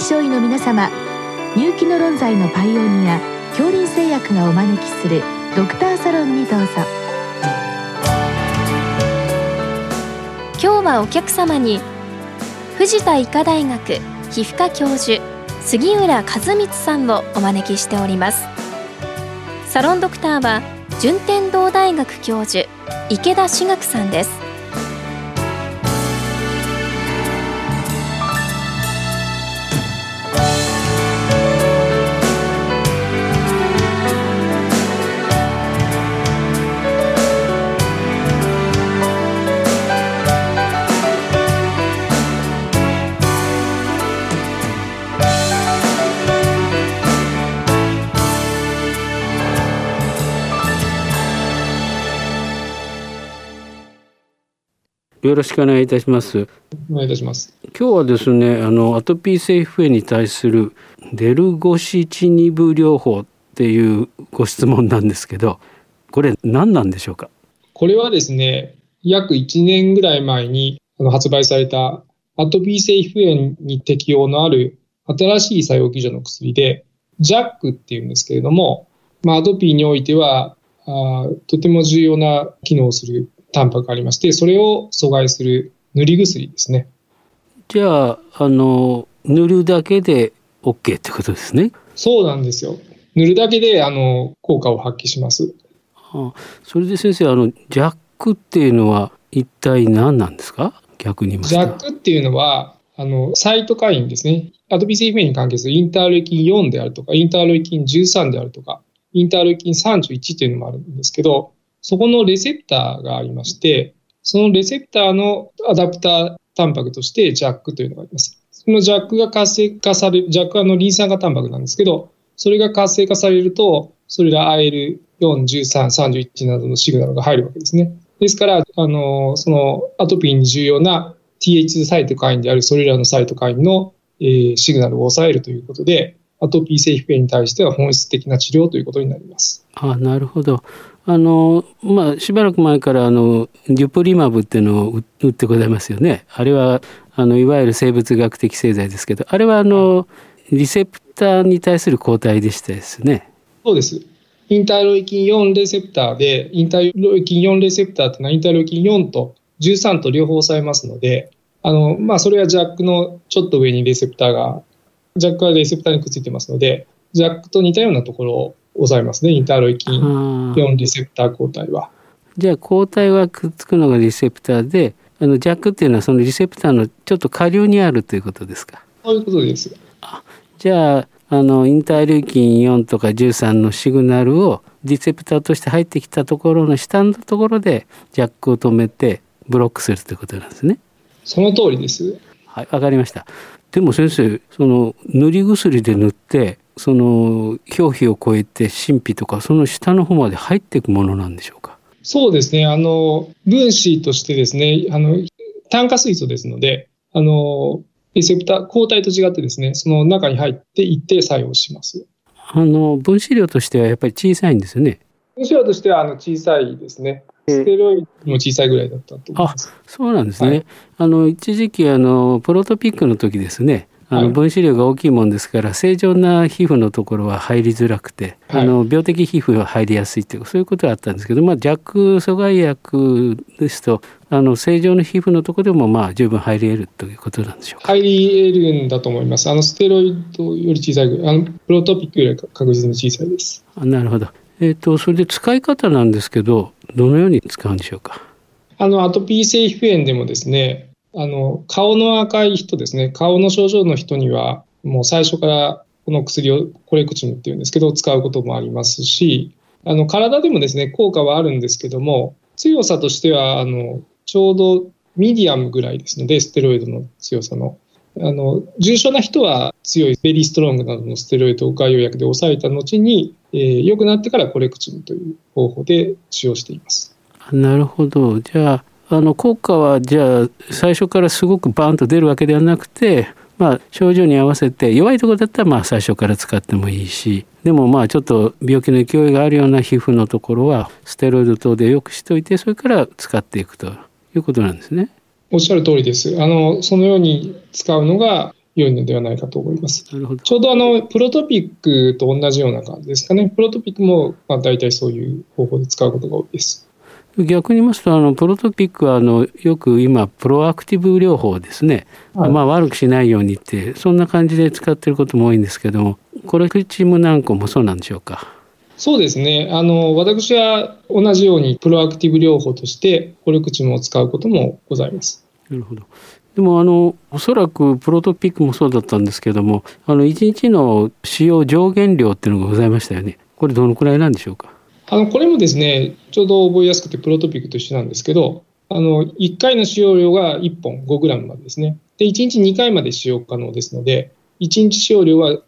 臨床医の皆様入気の論剤のパイオニア恐林製薬がお招きするドクターサロンにどうぞ。今日はお客様に藤田医科大学皮膚科教授杉浦和光さんをお招きしております。サロンドクターは順天堂大学教授池田志学さんです。よろしくお願いいたします。お願いいたします。今日はですね、あのアトピー性皮膚炎に対するデルゴシチニブ療法っていうご質問なんですけど、これ何なんでしょうか？これはですね、約1年ぐらい前に発売されたアトピー性皮膚炎に適用のある新しい作用基準の薬で、ジャックっていうんですけれども、まあ、アトピーにおいてはあとても重要な機能をするタンパクがありまして、それを阻害する塗り薬ですね。じゃあ、あの、塗るだけで OK ってことですね？そうなんですよ。塗るだけで、あの、効果を発揮します。あそれで先生、あの、ジャックっていうのは一体何なんですか？逆に言いますジャックっていうのは、あの、サイトカインですね。アトピー性皮膚炎に関係するインターロイキン4であるとか、インターロイキン13であるとか、インターロイキン31っていうのもあるんですけど、そこのレセプターがありまして、そのレセプターのアダプタータンパクとして JAK というのがあります。その JAK が活性化される、JAK はのリン酸化タンパクなんですけど、それが活性化されると、それら IL4、13、31などのシグナルが入るわけですね。ですから、あの、そのアトピーに重要な TH2 サイトカインであるそれらのサイトカインの、えー、シグナルを抑えるということで、アトピー性皮膚炎に対しては本質的な治療ということになります。あなるほど。あのまあ、しばらく前からあのデュプリマブっていうのを打ってございますよね。あれはあのいわゆる生物学的製剤ですけど、あれはあのリセプターに対する抗体でしたですね。そうです。インターロイキン4レセプターで、インターロイキン4レセプターというのはインターロイキン4と13と両方抑えますので、あの、まあ、それはジャックのちょっと上にレセプターが、ジャックはレセプターにくっついてますので、ジャックと似たようなところを抑えますね、インターロイキン4リセプター抗体は。じゃあ抗体はくっつくのがリセプターで、あのジャックっていうのはそのリセプターのちょっと下流にあるということですか？そういうことです。あじゃああのインタールーキン4とか13のシグナルをリセプターとして入ってきたところの下のところでジャックを止めてブロックするということなんですね。その通りです。はい、わかりました。でも先生、その塗り薬で塗ってその表皮を超えて神秘とかその下の方まで入っていくものなんでしょうか？そうですね。あの、分子としてですね、あの、炭化水素ですので、あの、レセプター、抗体と違ってですね、その中に入っていって作用します。あの、分子量としてはやっぱり小さいんですよね。分子量としてはあの小さいですね。ステロイドも小さいぐらいだったと思います。あ、そうなんですね。はい、あの、一時期あの、プロトピックの時ですね、あの分子量が大きいもんですから、正常な皮膚のところは入りづらくて、はい、あの病的皮膚は入りやすいというそういうことはあったんですけど、まあ、弱阻害薬ですとあの正常の皮膚のところでもまあ十分入り得るということなんでしょうか入り得るんだと思います。あのステロイドより小さいあのプロトピックより確実に小さいです。あなるほど。えっ、ー、とそれで使い方なんですけど、どのように使うんでしょうか？あのアトピー性皮膚炎でもですね、あの、顔の赤い人ですね、顔の症状の人には、もう最初からこの薬をコレクチムっていうんですけど、使うこともありますし、あの、体でもですね、効果はあるんですけども、強さとしては、あの、ちょうどミディアムぐらいですので、ステロイドの強さの。あの、重症な人は強いベリーストロングなどのステロイドを外用薬で抑えた後に、えー、良くなってからコレクチムという方法で使用しています。なるほど。じゃあ、あの効果はじゃあ最初からすごくバーンと出るわけではなくて、まあ、症状に合わせて弱いところだったらまあ最初から使ってもいいしでもまあちょっと病気の勢いがあるような皮膚のところはステロイド等でよくしといてそれから使っていくということなんですね。おっしゃる通りです。あのそのように使うのが良いのではないかと思います。ちょうどあの、プロトピックと同じような感じですかね。プロトピックも、まあ、大体そういう方法で使うことが多いです。逆に言いますとあのプロトピックはあのよく今プロアクティブ療法ですね、はい、まあ、悪くしないようにってそんな感じで使ってることも多いんですけどもこれチーム何個もそうなんでしょうか？そうですね。あの私は同じようにプロアクティブ療法としてコレクチムを使うこともございます。なるほど。でもあのおそらくプロトピックもそうだったんですけどもあの1日の使用上限量っていうのがございましたよね。これどのくらいなんでしょうか？あの、これもですね、ちょうど覚えやすくてプロトピックと一緒なんですけど、あの、1回の使用量が1本 5g までですね。で、1日2回まで使用可能ですので、1日使用量は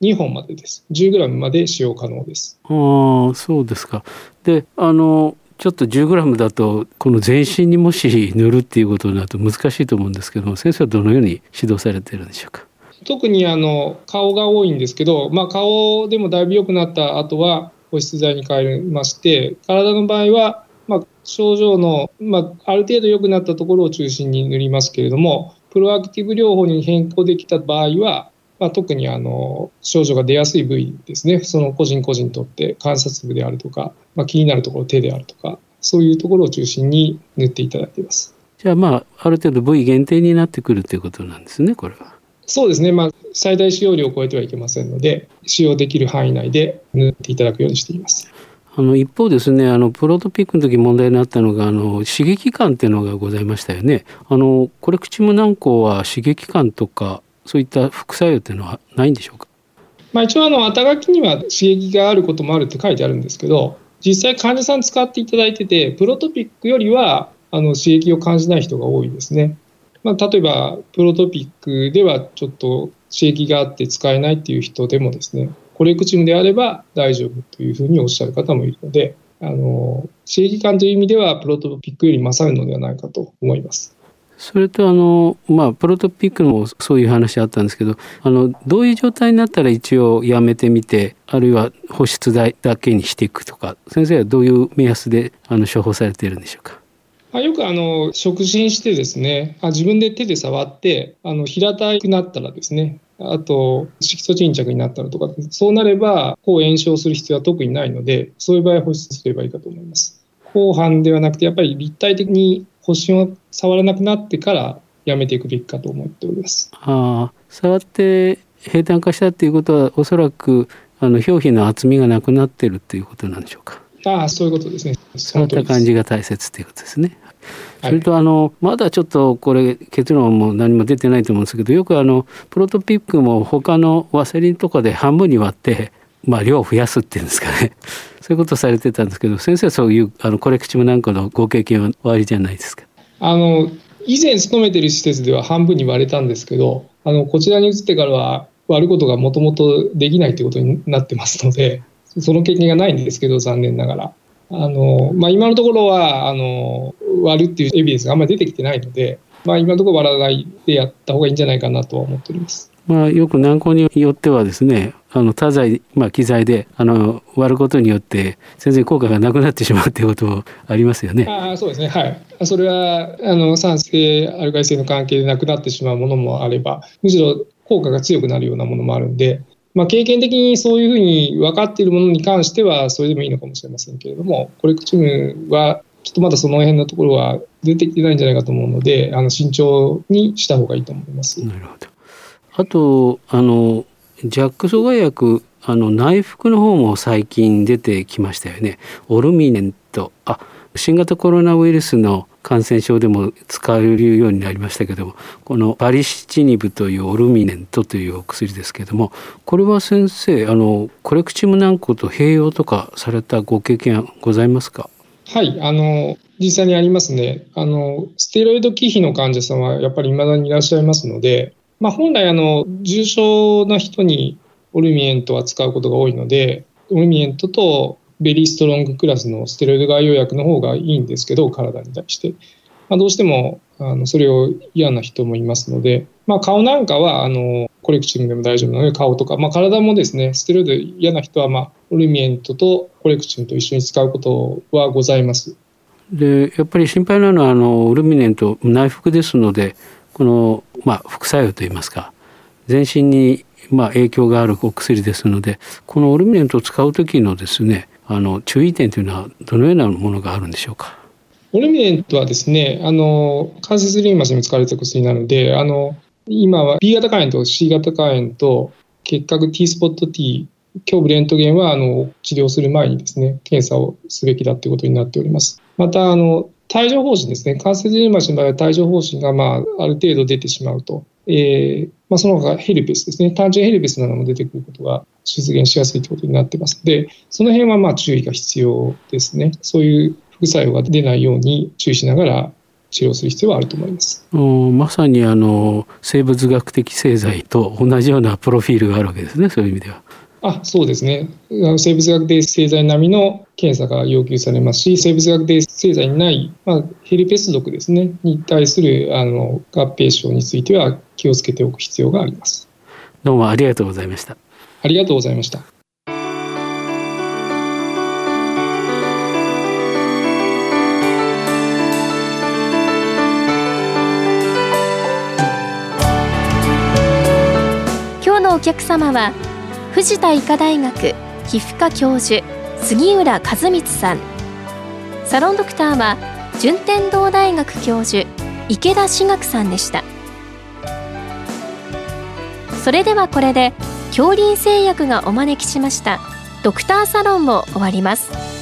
2本までです。10g まで使用可能です。ああ、そうですか。で、あの、ちょっと 10g だとこの全身にもし塗るっていうことになると難しいと思うんですけども先生はどのように指導されてるんでしょうか？特にあの顔が多いんですけど、まあ、顔でもだいぶ良くなった後は保湿剤に変えまして、体の場合は、まあ、症状の、まあ、ある程度良くなったところを中心に塗りますけれども、プロアクティブ療法に変更できた場合は、まあ、特にあの症状が出やすい部位ですね、その個人個人にとって観察部であるとか、まあ、気になるところ、手であるとか、そういうところを中心に塗っていただいています。じゃあ、まあ、ある程度部位限定になってくるということなんですね、これは。そうですね、まあ、最大使用量を超えてはいけませんので、使用できる範囲内で塗っていただくようにしています。あの一方ですねあのプロトピックの時問題になったのがあの刺激感っていうのがございましたよねあのコレクチム軟膏は刺激感とかそういった副作用っていうのはないんでしょうか、まあ、一応あの肩書きには刺激があることもあるって書いてあるんですけど実際患者さん使っていただいててプロトピックよりはあの刺激を感じない人が多いですね。まあ、例えばプロトピックではちょっと刺激があって使えないっていう人でもですねコレクチムであれば大丈夫というふうにおっしゃる方もいるので、あの刺激感という意味ではプロトピックより勝るのではないかと思います。それとあの、まあ、プロトピックもそういう話あったんですけどあのどういう状態になったら一応やめてみてあるいは保湿剤だけにしていくとか先生はどういう目安であの処方されているんでしょうか？あよくあの触診してですねあ自分で手で触ってあの平たくなったらですねあと、色素沈着になったらとか、そうなれば、抗炎症する必要は特にないので、そういう場合保湿すればいいかと思います。後半ではなくて、やっぱり立体的に保湿を触らなくなってからやめていくべきかと思っております。ああ、触って平坦化したっていうことは、おそらくあの表皮の厚みがなくなってるっていうことなんでしょうか。ああ、そういうことですね。そういった感じが大切っていうことですね。それとあのまだちょっとこれ結論も何も出てないと思うんですけどよくあのプロトピックも他のワセリンとかで半分に割ってまあ量を増やすっていうんですかね そういうことされてたんですけど先生はそういうあのコレクチムなんかのご経験はおありじゃないですか？あの以前勤めてる施設では半分に割れたんですけどあのこちらに移ってからは割ることがもともとできないということになってますのでその経験がないんですけど残念ながら。あのまあ、今のところはあの割るっていうエビデンスがあんまり出てきてないので、まあ、今のところ割らないでやった方がいいんじゃないかなとは思っております。まあ、よく軟膏によってはですねあの多剤、まあ、機材であの割ることによって全然効果がなくなってしまうということもありますよね。あそうですねはいそれはあの酸性アルカリ性の関係でなくなってしまうものもあればむしろ効果が強くなるようなものもあるんでまあ、経験的にそういうふうに分かっているものに関してはそれでもいいのかもしれませんけれどもコレクチムはちょっとまだその辺のところは出てきてないんじゃないかと思うのであの慎重にした方がいいと思います。なるほどあとあのジャック阻害薬あの内服の方も最近出てきましたよね。オルミネントあ新型コロナウイルスの感染症でも使えるようになりましたけどもこのバリシチニブというオルミネントというお薬ですけどもこれは先生あのコレクチム軟膏と併用とかされたご経験ございますか？はいあの実際にありますね。あのステロイド忌避の患者さんはやっぱり未だにいらっしゃいますので、まあ、本来あの重症な人にオルミネントは使うことが多いのでオルミネントとベリーストロングクラスのステロイド外用薬の方がいいんですけど、体に対して。まあ、どうしてもあのそれを嫌な人もいますので、まあ、顔なんかはあのコレクチングでも大丈夫なので、顔とか、まあ、体もですね、ステロイド嫌な人は、まあ、オルミエントとコレクチンと一緒に使うことはございます。でやっぱり心配なのはあのオルミネント内服ですのでこの、まあ、副作用といいますか全身にまあ影響があるお薬ですのでこのオルミネントを使う時のですねあの注意点というのはどのようなものがあるんでしょうか？オルミネントはですね、あの、関節リウマチに使われた薬なので、あの、今は B 型肝炎と C 型肝炎と結核 T スポット T、胸部レントゲンはあの治療する前にですね、検査をすべきだということになっております。また、あの、帯状疱疹ですね、関節リウマチの場合は帯状疱疹が、まあ、ある程度出てしまうと、えーまあ、その他ヘルペスですね、単純ヘルペスなども出てくることが出現しやすいということになってますので、その辺はまあ注意が必要ですね。そういう副作用が出ないように注意しながら治療する必要はあると思います。まさにあの生物学的製剤と同じようなプロフィールがあるわけですね。そういう意味では。あそうですね。生物学的製剤並みの検査が要求されますし生物学的製剤にない、まあ、ヘルペス属ですね。に対するあの合併症については気をつけておく必要があります。どうもありがとうございました。ありがとうございました。お客様は藤田医科大学皮膚科教授杉浦和光さん。サロンドクターは順天堂大学教授池田志学さんでした。それではこれで恐林製薬がお招きしましたドクターサロンを終わります。